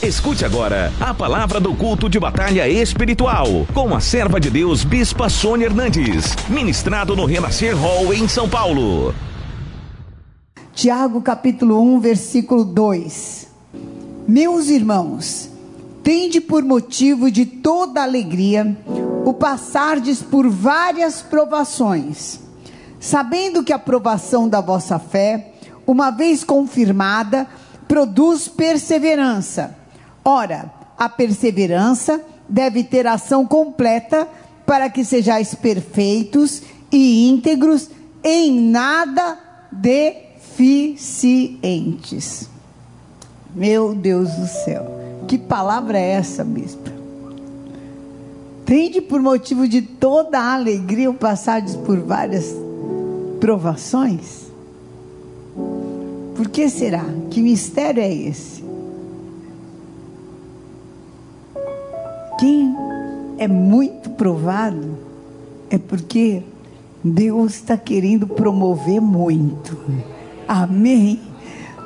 Escute agora a palavra do culto de batalha espiritual com a serva de Deus Bispa Sônia Hernandes, ministrado no Renascer Hall em São Paulo. Tiago capítulo 1, versículo 2. Meus irmãos, tende por motivo de toda alegria o passardes por várias provações, sabendo que a provação da vossa fé, uma vez confirmada, produz perseverança. Ora, a perseverança deve ter ação completa para que sejais perfeitos e íntegros, em nada deficientes. Meu Deus do céu, que palavra é essa, bispo? Tende por motivo de toda a alegria o passardes por várias provações? Por que será? Que mistério é esse? Quem é muito provado é porque Deus está querendo promover muito. Amém?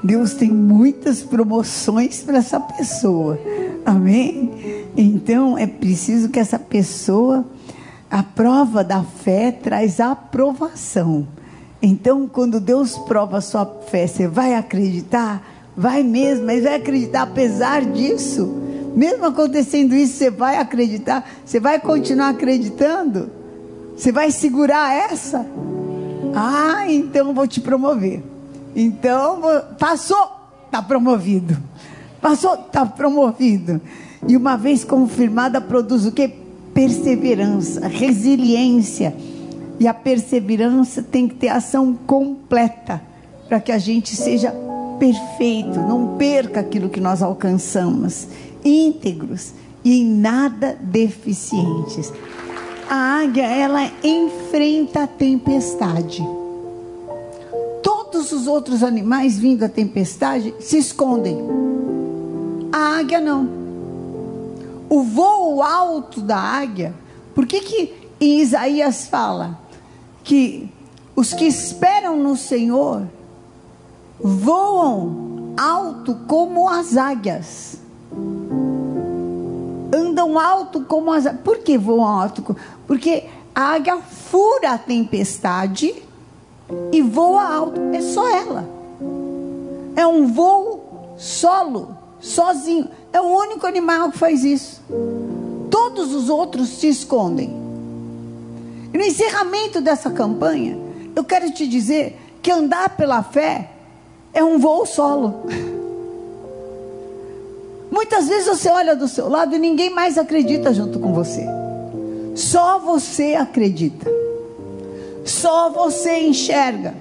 Deus tem muitas promoções para essa pessoa. Amém? Então é preciso que essa pessoa, a prova da fé traz aprovação. Então, quando Deus prova a sua fé, você vai acreditar? Vai mesmo, mas vai acreditar apesar disso. Mesmo acontecendo isso, você vai acreditar? Você vai continuar acreditando? Você vai segurar essa? Ah, então vou te promover. Então, passou, está promovido. Passou, está promovido. E uma vez confirmada, produz o que? Perseverança, resiliência e a perseverança tem que ter ação completa para que a gente seja perfeito, não perca aquilo que nós alcançamos, íntegros e em nada deficientes. A águia, ela enfrenta a tempestade. Todos os outros animais vindo a tempestade se escondem. A águia não. O voo alto da águia, por que que em Isaías fala? que os que esperam no Senhor voam alto como as águias. Andam alto como as Por que voam alto? Porque a águia fura a tempestade e voa alto. É só ela. É um voo solo, sozinho. É o único animal que faz isso. Todos os outros se escondem. E no encerramento dessa campanha, eu quero te dizer que andar pela fé é um voo solo. Muitas vezes você olha do seu lado e ninguém mais acredita junto com você. Só você acredita. Só você enxerga.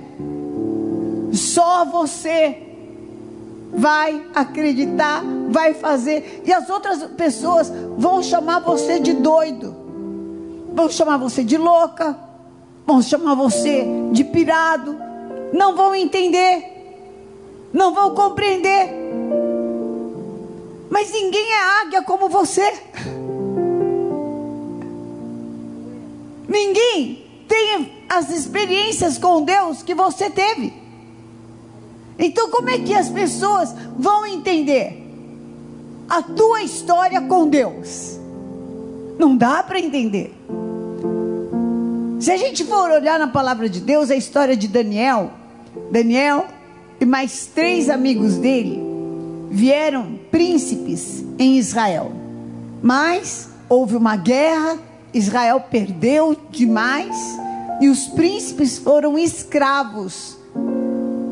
Só você vai acreditar, vai fazer. E as outras pessoas vão chamar você de doido. Vão chamar você de louca, vão chamar você de pirado, não vão entender, não vão compreender. Mas ninguém é águia como você. Ninguém tem as experiências com Deus que você teve. Então, como é que as pessoas vão entender a tua história com Deus? Não dá para entender. Se a gente for olhar na palavra de Deus, a história de Daniel, Daniel e mais três amigos dele vieram príncipes em Israel. Mas houve uma guerra, Israel perdeu demais e os príncipes foram escravos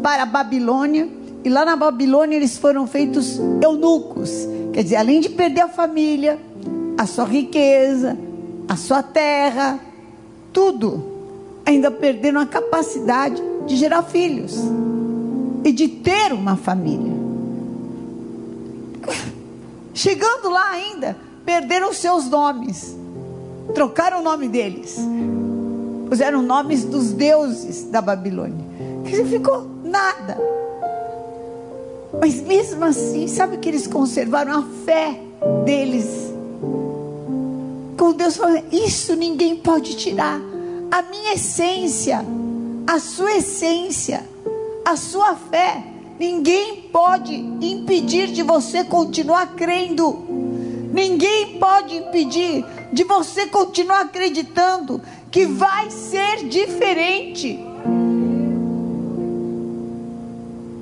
para a Babilônia. E lá na Babilônia eles foram feitos eunucos. Quer dizer, além de perder a família, a sua riqueza, a sua terra, tudo, ainda perderam a capacidade de gerar filhos e de ter uma família. Chegando lá ainda, perderam seus nomes, trocaram o nome deles, puseram nomes dos deuses da Babilônia. Dizer, ficou nada. Mas mesmo assim, sabe que eles conservaram a fé deles com Deus falando: Isso ninguém pode tirar. A minha essência, a sua essência, a sua fé ninguém pode impedir de você continuar crendo. Ninguém pode impedir de você continuar acreditando que vai ser diferente.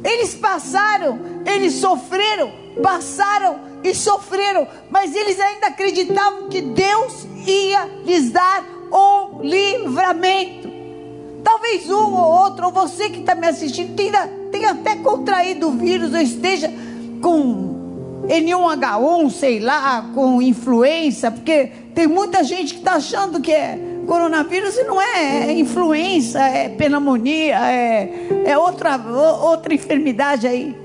Eles passaram, eles sofreram, passaram e sofreram, mas eles ainda acreditavam que Deus ia lhes dar um livramento. Talvez um ou outro, ou você que está me assistindo, tenha, tenha até contraído o vírus, ou esteja com N1H1, sei lá, com influenza, porque tem muita gente que está achando que é coronavírus e não é, é influenza, é pneumonia, é, é outra, outra enfermidade aí.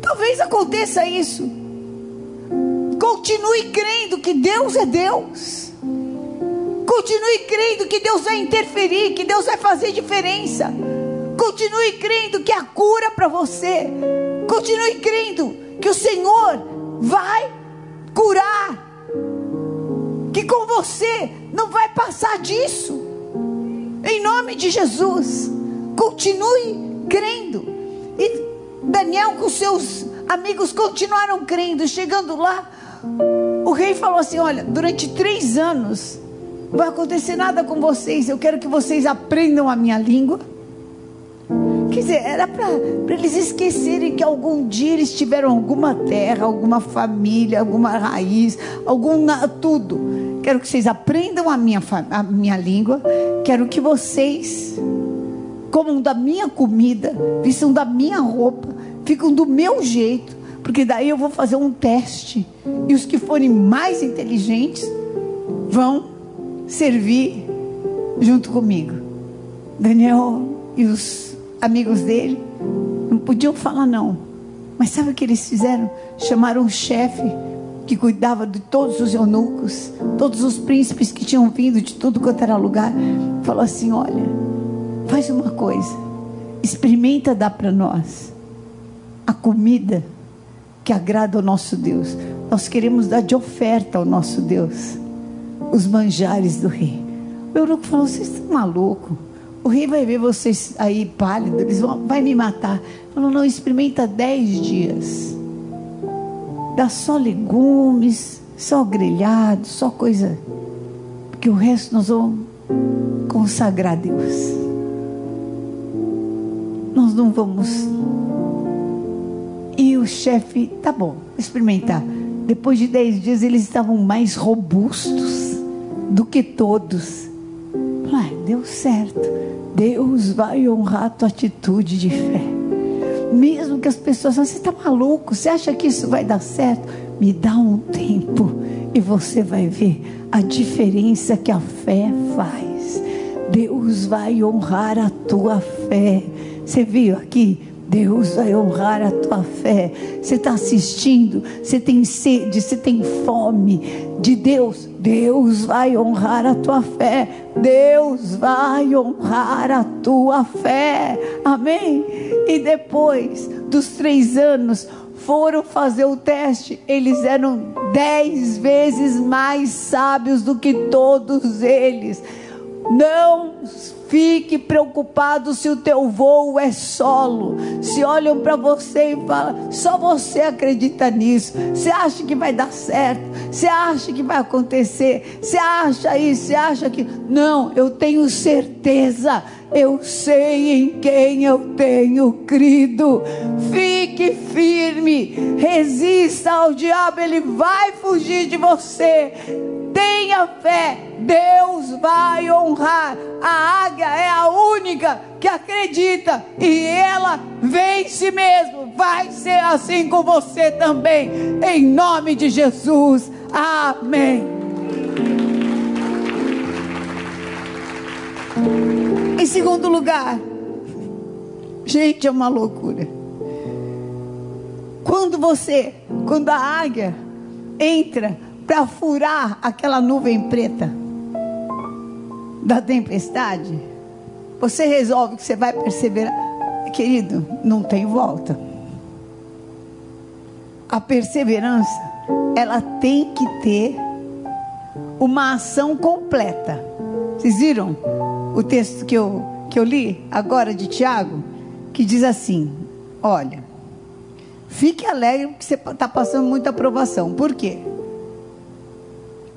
Talvez aconteça isso. Continue crendo que Deus é Deus. Continue crendo que Deus vai interferir, que Deus vai fazer diferença. Continue crendo que há cura para você. Continue crendo que o Senhor vai curar. Que com você não vai passar disso. Em nome de Jesus. Continue crendo. E Daniel com seus amigos continuaram crendo. Chegando lá, o rei falou assim: Olha, durante três anos não vai acontecer nada com vocês. Eu quero que vocês aprendam a minha língua. Quer dizer, era para eles esquecerem que algum dia eles tiveram alguma terra, alguma família, alguma raiz, algum tudo. Quero que vocês aprendam a minha, a minha língua. Quero que vocês comam da minha comida, vistam da minha roupa, ficam do meu jeito, porque daí eu vou fazer um teste. E os que forem mais inteligentes vão servir junto comigo. Daniel e os amigos dele não podiam falar não. Mas sabe o que eles fizeram? Chamaram o chefe que cuidava de todos os eunucos, todos os príncipes que tinham vindo de tudo quanto era lugar. Falou assim: Olha, faz uma coisa, experimenta dar para nós a comida que agrada ao nosso Deus. Nós queremos dar de oferta ao nosso Deus os manjares do rei. O eunuco falou: Vocês estão malucos? O rei vai ver vocês aí pálidos, eles vão, vai me matar. Falou: Não, experimenta dez dias. Dá só legumes, só grelhado, só coisa. Porque o resto nós vamos consagrar a Deus. Nós não vamos e o chefe, tá bom, experimentar. Depois de dez dias, eles estavam mais robustos do que todos. Ah, deu certo. Deus vai honrar a tua atitude de fé. Mesmo que as pessoas falem, você está maluco, você acha que isso vai dar certo? Me dá um tempo e você vai ver a diferença que a fé faz. Deus vai honrar a tua fé. Você viu aqui? Deus vai honrar a tua fé. Você está assistindo, você tem sede, você tem fome de Deus. Deus vai honrar a tua fé. Deus vai honrar a tua fé. Amém? E depois dos três anos, foram fazer o teste, eles eram dez vezes mais sábios do que todos eles. Não fique preocupado se o teu voo é solo. Se olham para você e falam, só você acredita nisso. Você acha que vai dar certo? Você acha que vai acontecer? Você acha isso? Você acha que. Não, eu tenho certeza. Eu sei em quem eu tenho crido. Fique firme. Resista ao diabo, ele vai fugir de você. Tenha fé, Deus vai honrar. A águia é a única que acredita e ela vence mesmo. Vai ser assim com você também, em nome de Jesus. Amém. Em segundo lugar, gente, é uma loucura. Quando você, quando a águia entra para furar aquela nuvem preta da tempestade, você resolve que você vai perseverar. Querido, não tem volta. A perseverança, ela tem que ter uma ação completa. Vocês viram o texto que eu, que eu li agora de Tiago? que diz assim: Olha, fique alegre porque você está passando muita aprovação. Por quê?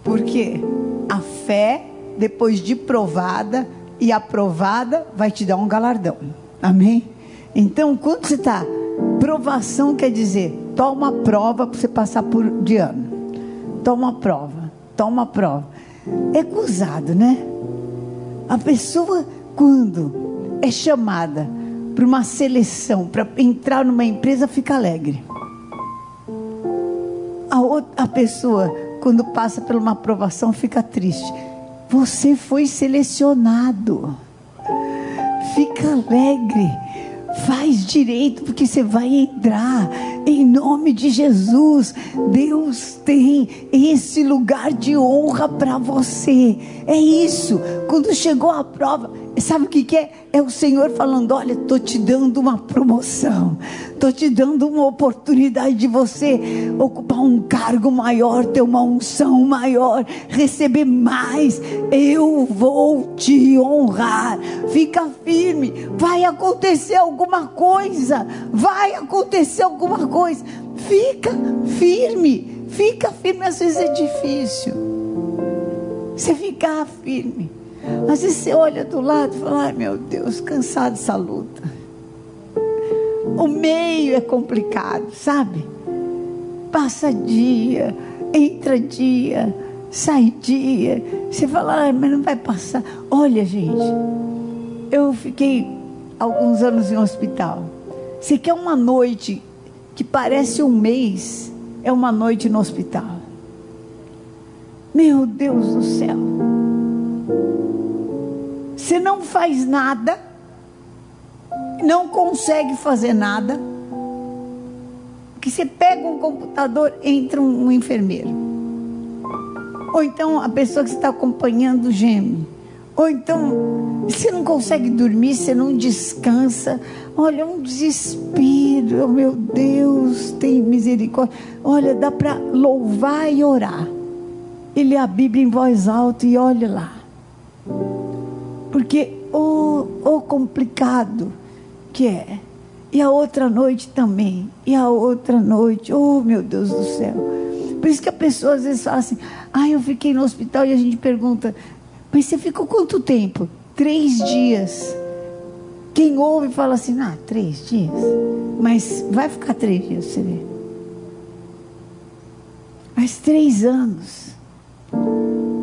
Porque a fé, depois de provada e aprovada, vai te dar um galardão. Amém? Então, quando você está. Provação quer dizer, toma prova para você passar por de ano. Toma prova, toma prova. É gozado, né? A pessoa, quando é chamada para uma seleção, para entrar numa empresa, fica alegre. A, outra, a pessoa, quando passa por uma aprovação, fica triste. Você foi selecionado. Fica alegre. Faz direito, porque você vai entrar. Em nome de Jesus. Deus tem esse lugar de honra para você. É isso. Quando chegou a prova Sabe o que, que é? É o Senhor falando: olha, estou te dando uma promoção, estou te dando uma oportunidade de você ocupar um cargo maior, ter uma unção maior, receber mais. Eu vou te honrar. Fica firme, vai acontecer alguma coisa, vai acontecer alguma coisa. Fica firme, fica firme. Às vezes é difícil. Você ficar firme. Às vezes você olha do lado e fala: ai meu Deus, cansado dessa luta. O meio é complicado, sabe? Passa dia, entra dia, sai dia. Você fala, ai, mas não vai passar. Olha, gente, eu fiquei alguns anos em hospital. Você quer uma noite que parece um mês, é uma noite no hospital. Meu Deus do céu. Você não faz nada, não consegue fazer nada, que você pega um computador, entra um, um enfermeiro. Ou então a pessoa que está acompanhando geme. Ou então você não consegue dormir, você não descansa. Olha, um desespero. Oh, meu Deus, tem misericórdia. Olha, dá para louvar e orar. E ler a Bíblia em voz alta e olha lá. Porque o, o complicado que é. E a outra noite também. E a outra noite. Oh, meu Deus do céu. Por isso que a pessoa às vezes fala assim: ah, eu fiquei no hospital e a gente pergunta, mas você ficou quanto tempo? Três dias. Quem ouve fala assim: ah, três dias. Mas vai ficar três dias, você vê. Mas três anos.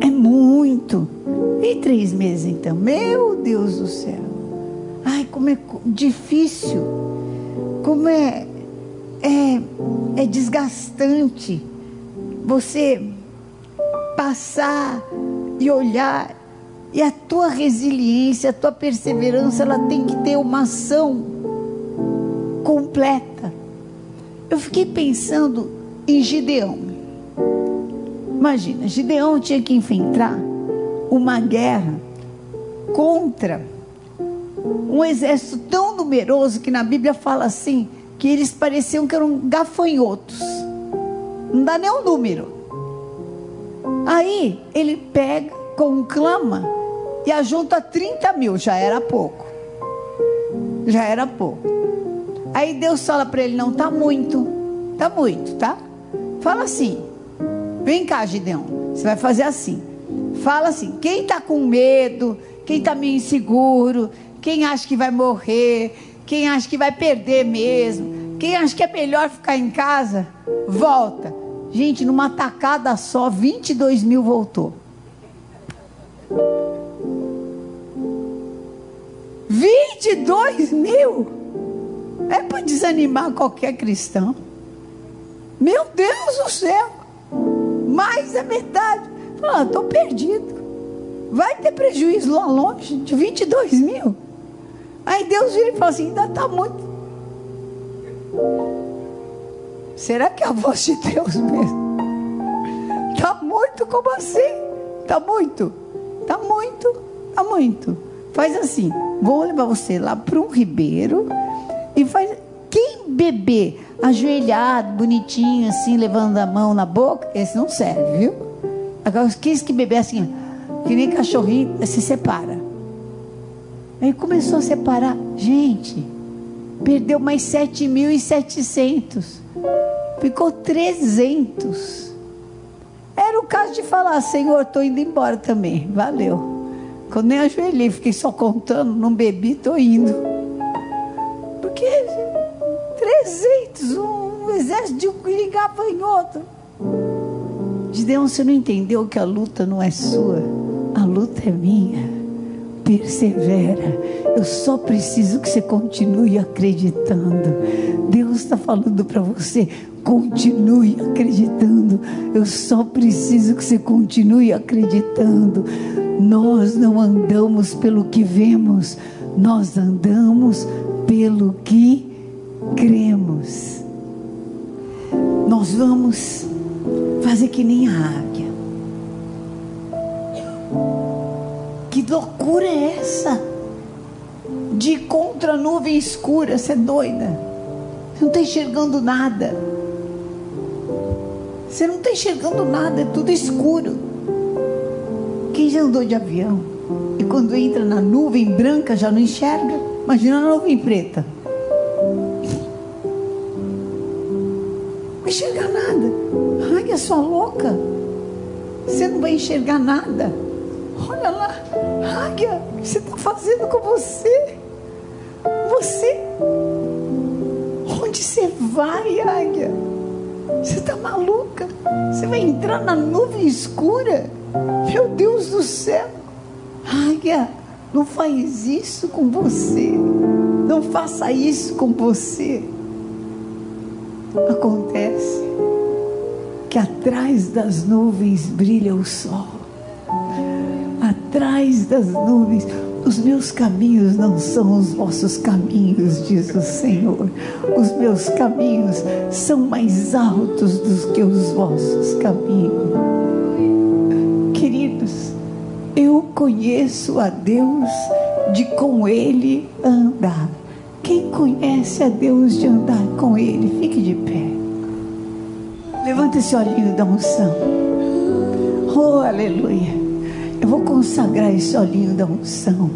É muito. E três meses então? Meu Deus do céu. Ai, como é difícil. Como é, é, é desgastante você passar e olhar. E a tua resiliência, a tua perseverança, ela tem que ter uma ação completa. Eu fiquei pensando em Gideão. Imagina, Gideão tinha que enfrentar uma guerra contra um exército tão numeroso que na Bíblia fala assim que eles pareciam que eram gafanhotos. Não dá nem um número. Aí ele pega, conclama e ajunta 30 mil, já era pouco. Já era pouco. Aí Deus fala para ele: não, tá muito, tá muito, tá? Fala assim: vem cá, Gideão, você vai fazer assim. Fala assim: quem está com medo, quem está meio inseguro, quem acha que vai morrer, quem acha que vai perder mesmo, quem acha que é melhor ficar em casa, volta. Gente, numa tacada só, 22 mil voltou. 22 mil? É para desanimar qualquer cristão. Meu Deus do céu! Mais a metade. Ah, estou perdido. Vai ter prejuízo lá longe de 22 mil. Aí Deus vira e fala assim: ainda está muito. Será que é a voz de Deus mesmo? Está muito como assim? Está muito? Está muito? Está muito. Faz assim: vou levar você lá para um ribeiro e faz. Quem beber ajoelhado, bonitinho, assim, levando a mão na boca, esse não serve, viu? Agora, quis que beber assim, que nem cachorrinho, se separa. Aí começou a separar. Gente, Perdeu mais 7.700. Ficou 300. Era o caso de falar, Senhor, estou indo embora também. Valeu. Quando nem ajoelhei, fiquei só contando, não bebi, estou indo. Porque 300, um exército de um ligava em outro. Gideão, você não entendeu que a luta não é sua, a luta é minha. Persevera. Eu só preciso que você continue acreditando. Deus está falando para você, continue acreditando. Eu só preciso que você continue acreditando. Nós não andamos pelo que vemos, nós andamos pelo que cremos. Nós vamos fazer que nem a águia. Que loucura é essa? De contra nuvem escura, você é doida. Você não está enxergando nada. Você não está enxergando nada, é tudo escuro. Quem já andou de avião e quando entra na nuvem branca já não enxerga? Imagina a nuvem preta. Não enxergar nada. Ai, é sua louca. Você não vai enxergar nada. Olha lá, águia, o que você está fazendo com você? Você, onde você vai, águia? Você está maluca? Você vai entrar na nuvem escura? Meu Deus do céu! Águia, não faz isso com você. Não faça isso com você. Acontece que atrás das nuvens brilha o sol. Atrás das nuvens, os meus caminhos não são os vossos caminhos, diz o Senhor. Os meus caminhos são mais altos do que os vossos caminhos. Conheço a Deus de com Ele andar. Quem conhece a Deus de andar com Ele, fique de pé. Levanta esse olhinho da unção. Oh, aleluia. Eu vou consagrar esse olhinho da unção.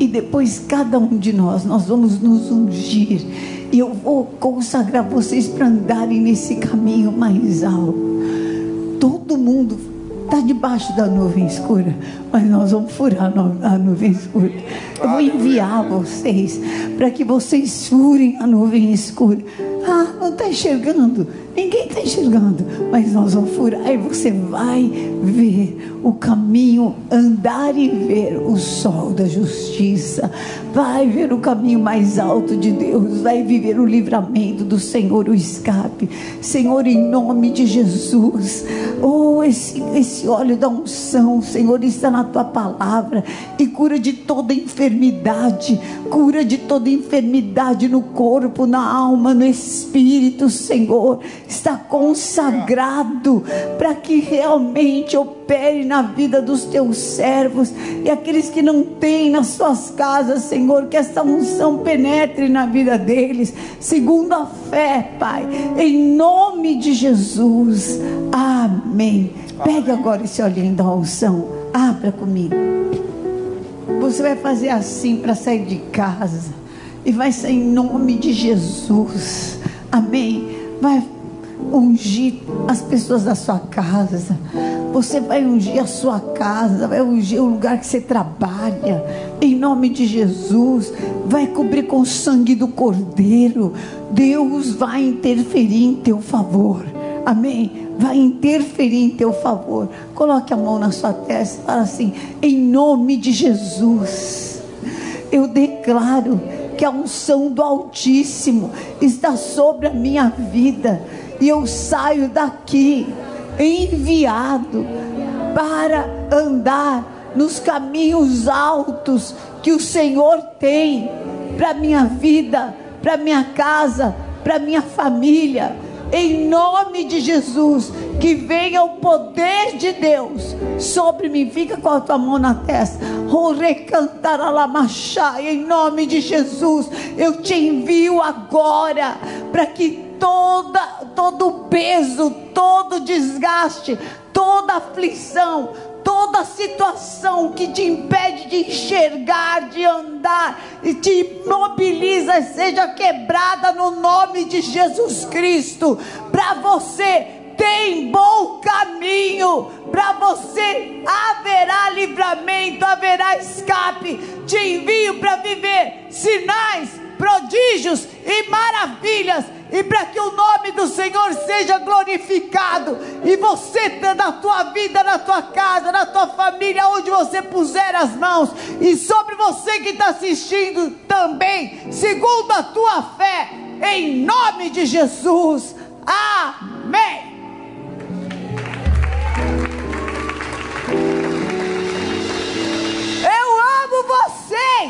E depois cada um de nós, nós vamos nos ungir. E eu vou consagrar vocês para andarem nesse caminho mais alto. Todo mundo está debaixo da nuvem escura, mas nós vamos furar a nuvem escura. Eu vou enviar vocês para que vocês furem a nuvem escura. Ah, não está enxergando? Ninguém está enxergando, mas nós vamos furar e você vai ver o caminho, andar e ver o sol da justiça, vai ver o caminho mais alto de Deus, vai viver o livramento do Senhor, o escape. Senhor, em nome de Jesus, oh, esse, esse óleo da unção, Senhor, está na tua palavra e cura de toda enfermidade, cura de toda enfermidade no corpo, na alma, no espírito, Senhor está consagrado para que realmente opere na vida dos teus servos e aqueles que não têm nas suas casas, Senhor, que esta unção penetre na vida deles, segundo a fé, Pai, em nome de Jesus. Amém. Pegue agora esse olhinho da unção, abra comigo. Você vai fazer assim para sair de casa e vai sair em nome de Jesus. Amém. Vai ungir as pessoas da sua casa. Você vai ungir a sua casa, vai ungir o lugar que você trabalha. Em nome de Jesus, vai cobrir com o sangue do Cordeiro. Deus vai interferir em teu favor. Amém. Vai interferir em teu favor. Coloque a mão na sua testa e fala assim: em nome de Jesus, eu declaro que a unção do Altíssimo está sobre a minha vida e eu saio daqui enviado para andar nos caminhos altos que o Senhor tem para minha vida, para minha casa, para minha família. Em nome de Jesus, que venha o poder de Deus sobre mim. Fica com a tua mão na testa. Em nome de Jesus, eu te envio agora para que toda, todo peso, todo desgaste, toda aflição, toda situação que te impede de enxergar, de andar e te imobiliza, seja quebrada no nome de Jesus Cristo. Para você tem bom caminho, para você haverá livramento, haverá escape. Te envio para viver sinais, prodígios e maravilhas e para que o nome do Senhor seja glorificado, e você na tua vida, na tua casa, na tua família, onde você puser as mãos, e sobre você que está assistindo também, segundo a tua fé, em nome de Jesus. Amém. Eu amo vocês.